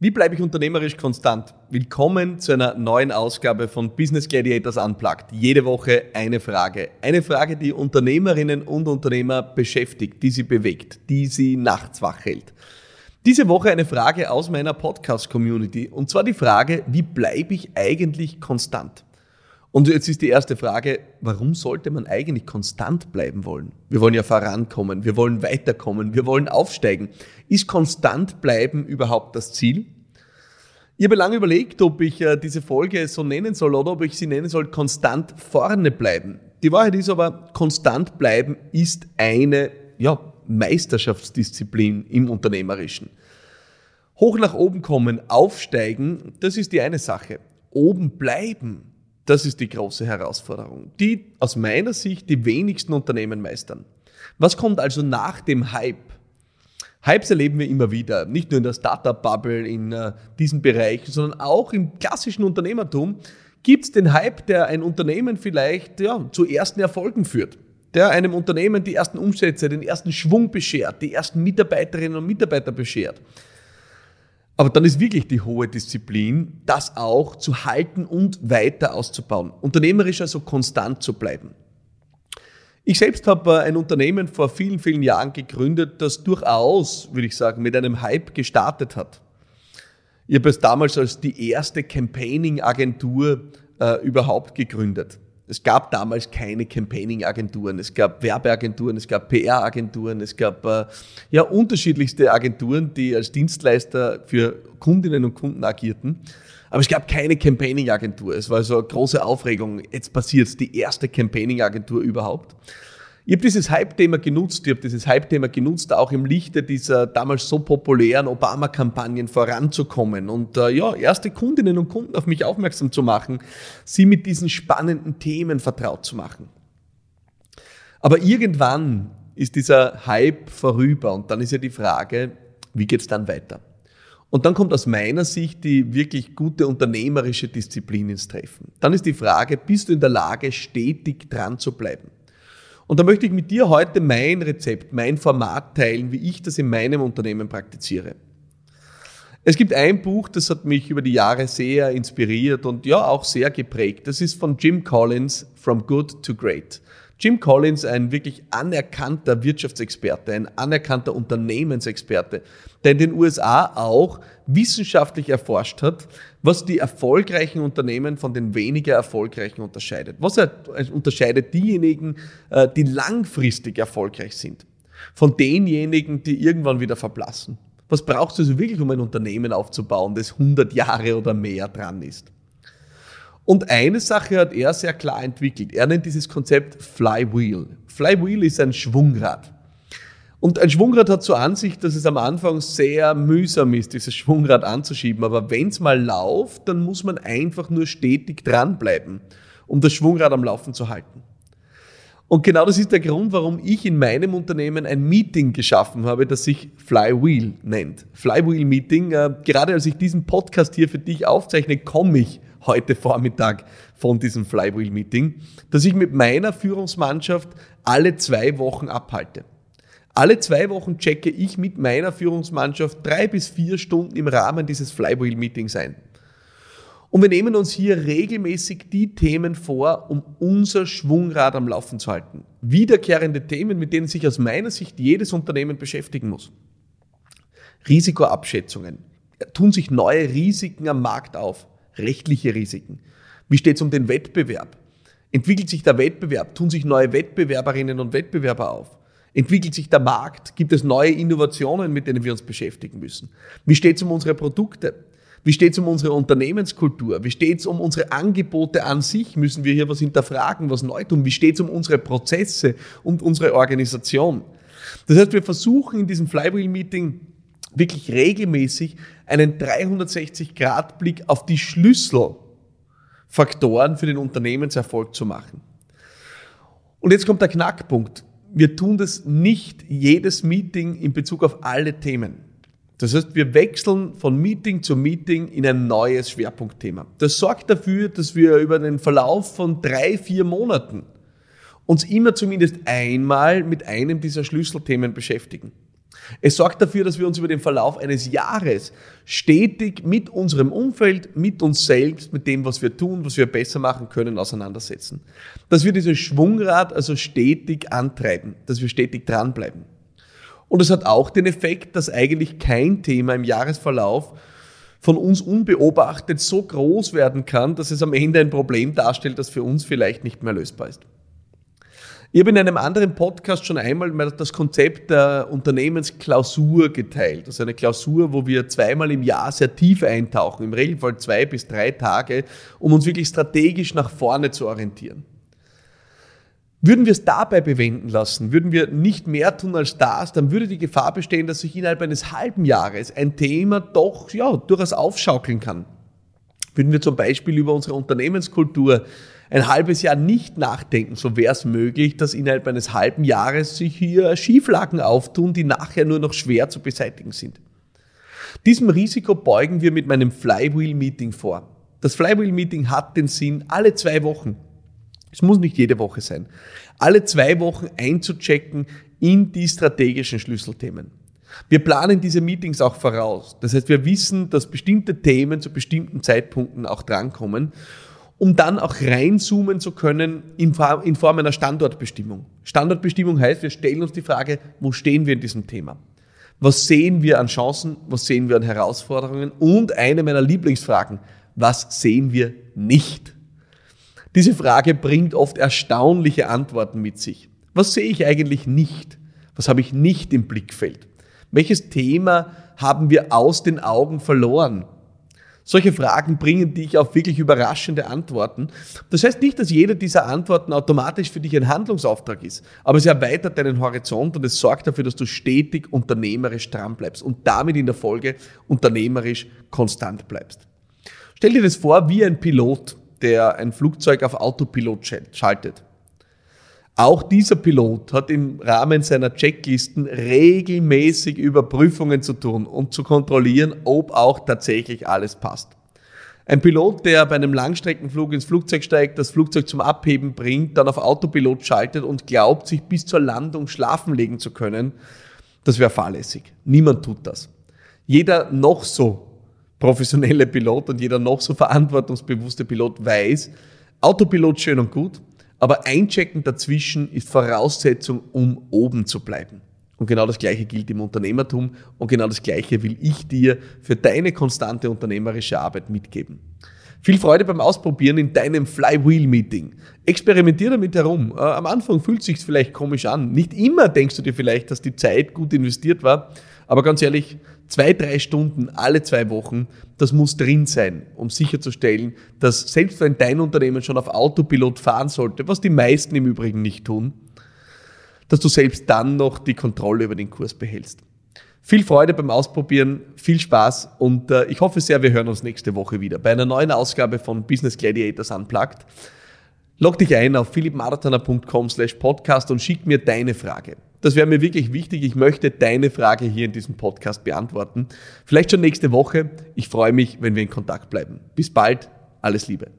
Wie bleibe ich unternehmerisch konstant? Willkommen zu einer neuen Ausgabe von Business Gladiators Unplugged. Jede Woche eine Frage. Eine Frage, die Unternehmerinnen und Unternehmer beschäftigt, die sie bewegt, die sie nachts wach hält. Diese Woche eine Frage aus meiner Podcast-Community und zwar die Frage, wie bleibe ich eigentlich konstant? Und jetzt ist die erste Frage, warum sollte man eigentlich konstant bleiben wollen? Wir wollen ja vorankommen, wir wollen weiterkommen, wir wollen aufsteigen. Ist konstant bleiben überhaupt das Ziel? Ich habe lange überlegt, ob ich äh, diese Folge so nennen soll oder ob ich sie nennen soll, konstant vorne bleiben. Die Wahrheit ist aber, konstant bleiben ist eine ja, Meisterschaftsdisziplin im Unternehmerischen. Hoch nach oben kommen, aufsteigen, das ist die eine Sache. Oben bleiben, das ist die große Herausforderung, die aus meiner Sicht die wenigsten Unternehmen meistern. Was kommt also nach dem Hype? Hypes erleben wir immer wieder, nicht nur in der Startup-Bubble, in uh, diesen Bereichen, sondern auch im klassischen Unternehmertum gibt es den Hype, der ein Unternehmen vielleicht ja, zu ersten Erfolgen führt, der einem Unternehmen die ersten Umsätze, den ersten Schwung beschert, die ersten Mitarbeiterinnen und Mitarbeiter beschert. Aber dann ist wirklich die hohe Disziplin, das auch zu halten und weiter auszubauen. Unternehmerisch also konstant zu bleiben. Ich selbst habe äh, ein Unternehmen vor vielen, vielen Jahren gegründet, das durchaus, würde ich sagen, mit einem Hype gestartet hat. Ich habe es damals als die erste Campaigning-Agentur äh, überhaupt gegründet. Es gab damals keine Campaigning-Agenturen, es gab Werbeagenturen, es gab PR-Agenturen, es gab äh, ja unterschiedlichste Agenturen, die als Dienstleister für Kundinnen und Kunden agierten. Aber es gab keine Campaigning-Agentur. Es war so eine große Aufregung. Jetzt passiert die erste Campaigning-Agentur überhaupt. Ich habe dieses Hype-Thema genutzt, ich habe dieses Hype-Thema genutzt, auch im Lichte dieser damals so populären Obama-Kampagnen voranzukommen und äh, ja, erste Kundinnen und Kunden auf mich aufmerksam zu machen, sie mit diesen spannenden Themen vertraut zu machen. Aber irgendwann ist dieser Hype vorüber und dann ist ja die Frage, wie geht's dann weiter? Und dann kommt aus meiner Sicht die wirklich gute unternehmerische Disziplin ins Treffen. Dann ist die Frage, bist du in der Lage, stetig dran zu bleiben? Und da möchte ich mit dir heute mein Rezept, mein Format teilen, wie ich das in meinem Unternehmen praktiziere. Es gibt ein Buch, das hat mich über die Jahre sehr inspiriert und ja auch sehr geprägt. Das ist von Jim Collins, From Good to Great. Jim Collins, ein wirklich anerkannter Wirtschaftsexperte, ein anerkannter Unternehmensexperte, der in den USA auch wissenschaftlich erforscht hat, was die erfolgreichen Unternehmen von den weniger erfolgreichen unterscheidet. Was unterscheidet diejenigen, äh, die langfristig erfolgreich sind, von denjenigen, die irgendwann wieder verblassen. Was brauchst du also wirklich, um ein Unternehmen aufzubauen, das 100 Jahre oder mehr dran ist? Und eine Sache hat er sehr klar entwickelt. Er nennt dieses Konzept Flywheel. Flywheel ist ein Schwungrad. Und ein Schwungrad hat zur Ansicht, dass es am Anfang sehr mühsam ist, dieses Schwungrad anzuschieben. Aber wenn es mal läuft, dann muss man einfach nur stetig dranbleiben, um das Schwungrad am Laufen zu halten. Und genau das ist der Grund, warum ich in meinem Unternehmen ein Meeting geschaffen habe, das sich Flywheel nennt. Flywheel Meeting. Äh, gerade als ich diesen Podcast hier für dich aufzeichne, komme ich heute Vormittag von diesem Flywheel-Meeting, das ich mit meiner Führungsmannschaft alle zwei Wochen abhalte. Alle zwei Wochen checke ich mit meiner Führungsmannschaft drei bis vier Stunden im Rahmen dieses Flywheel-Meetings ein. Und wir nehmen uns hier regelmäßig die Themen vor, um unser Schwungrad am Laufen zu halten. Wiederkehrende Themen, mit denen sich aus meiner Sicht jedes Unternehmen beschäftigen muss. Risikoabschätzungen. Tun sich neue Risiken am Markt auf rechtliche Risiken? Wie steht es um den Wettbewerb? Entwickelt sich der Wettbewerb? Tun sich neue Wettbewerberinnen und Wettbewerber auf? Entwickelt sich der Markt? Gibt es neue Innovationen, mit denen wir uns beschäftigen müssen? Wie steht es um unsere Produkte? Wie steht es um unsere Unternehmenskultur? Wie steht es um unsere Angebote an sich? Müssen wir hier was hinterfragen, was neu tun? Wie steht es um unsere Prozesse und unsere Organisation? Das heißt, wir versuchen in diesem Flywheel-Meeting wirklich regelmäßig einen 360-Grad-Blick auf die Schlüsselfaktoren für den Unternehmenserfolg zu machen. Und jetzt kommt der Knackpunkt. Wir tun das nicht jedes Meeting in Bezug auf alle Themen. Das heißt, wir wechseln von Meeting zu Meeting in ein neues Schwerpunktthema. Das sorgt dafür, dass wir über den Verlauf von drei, vier Monaten uns immer zumindest einmal mit einem dieser Schlüsselthemen beschäftigen. Es sorgt dafür, dass wir uns über den Verlauf eines Jahres stetig mit unserem Umfeld, mit uns selbst, mit dem, was wir tun, was wir besser machen können, auseinandersetzen. Dass wir dieses Schwungrad also stetig antreiben, dass wir stetig dranbleiben. Und es hat auch den Effekt, dass eigentlich kein Thema im Jahresverlauf von uns unbeobachtet so groß werden kann, dass es am Ende ein Problem darstellt, das für uns vielleicht nicht mehr lösbar ist. Ich habe in einem anderen Podcast schon einmal das Konzept der Unternehmensklausur geteilt. Also eine Klausur, wo wir zweimal im Jahr sehr tief eintauchen, im Regelfall zwei bis drei Tage, um uns wirklich strategisch nach vorne zu orientieren. Würden wir es dabei bewenden lassen, würden wir nicht mehr tun als das, dann würde die Gefahr bestehen, dass sich innerhalb eines halben Jahres ein Thema doch ja, durchaus aufschaukeln kann. Würden wir zum Beispiel über unsere Unternehmenskultur ein halbes Jahr nicht nachdenken, so wäre es möglich, dass innerhalb eines halben Jahres sich hier Schieflagen auftun, die nachher nur noch schwer zu beseitigen sind. Diesem Risiko beugen wir mit meinem Flywheel-Meeting vor. Das Flywheel-Meeting hat den Sinn, alle zwei Wochen, es muss nicht jede Woche sein, alle zwei Wochen einzuchecken in die strategischen Schlüsselthemen. Wir planen diese Meetings auch voraus. Das heißt, wir wissen, dass bestimmte Themen zu bestimmten Zeitpunkten auch drankommen um dann auch reinzoomen zu können in Form einer Standortbestimmung. Standortbestimmung heißt, wir stellen uns die Frage, wo stehen wir in diesem Thema? Was sehen wir an Chancen? Was sehen wir an Herausforderungen? Und eine meiner Lieblingsfragen, was sehen wir nicht? Diese Frage bringt oft erstaunliche Antworten mit sich. Was sehe ich eigentlich nicht? Was habe ich nicht im Blickfeld? Welches Thema haben wir aus den Augen verloren? Solche Fragen bringen dich auf wirklich überraschende Antworten. Das heißt nicht, dass jede dieser Antworten automatisch für dich ein Handlungsauftrag ist, aber es erweitert deinen Horizont und es sorgt dafür, dass du stetig unternehmerisch dran bleibst und damit in der Folge unternehmerisch konstant bleibst. Stell dir das vor wie ein Pilot, der ein Flugzeug auf Autopilot schaltet. Auch dieser Pilot hat im Rahmen seiner Checklisten regelmäßig Überprüfungen zu tun und zu kontrollieren, ob auch tatsächlich alles passt. Ein Pilot, der bei einem Langstreckenflug ins Flugzeug steigt, das Flugzeug zum Abheben bringt, dann auf Autopilot schaltet und glaubt, sich bis zur Landung schlafen legen zu können, das wäre fahrlässig. Niemand tut das. Jeder noch so professionelle Pilot und jeder noch so verantwortungsbewusste Pilot weiß, Autopilot schön und gut, aber einchecken dazwischen ist Voraussetzung, um oben zu bleiben. Und genau das Gleiche gilt im Unternehmertum und genau das Gleiche will ich dir für deine konstante unternehmerische Arbeit mitgeben. Viel Freude beim Ausprobieren in deinem Flywheel-Meeting. Experimentier damit herum. Äh, am Anfang fühlt es sich vielleicht komisch an. Nicht immer denkst du dir vielleicht, dass die Zeit gut investiert war. Aber ganz ehrlich, zwei, drei Stunden alle zwei Wochen, das muss drin sein, um sicherzustellen, dass selbst wenn dein Unternehmen schon auf Autopilot fahren sollte, was die meisten im Übrigen nicht tun, dass du selbst dann noch die Kontrolle über den Kurs behältst. Viel Freude beim Ausprobieren, viel Spaß und äh, ich hoffe sehr, wir hören uns nächste Woche wieder bei einer neuen Ausgabe von Business Gladiators Unplugged. Log dich ein auf philippmarathoner.com slash podcast und schick mir deine Frage. Das wäre mir wirklich wichtig. Ich möchte deine Frage hier in diesem Podcast beantworten. Vielleicht schon nächste Woche. Ich freue mich, wenn wir in Kontakt bleiben. Bis bald. Alles Liebe.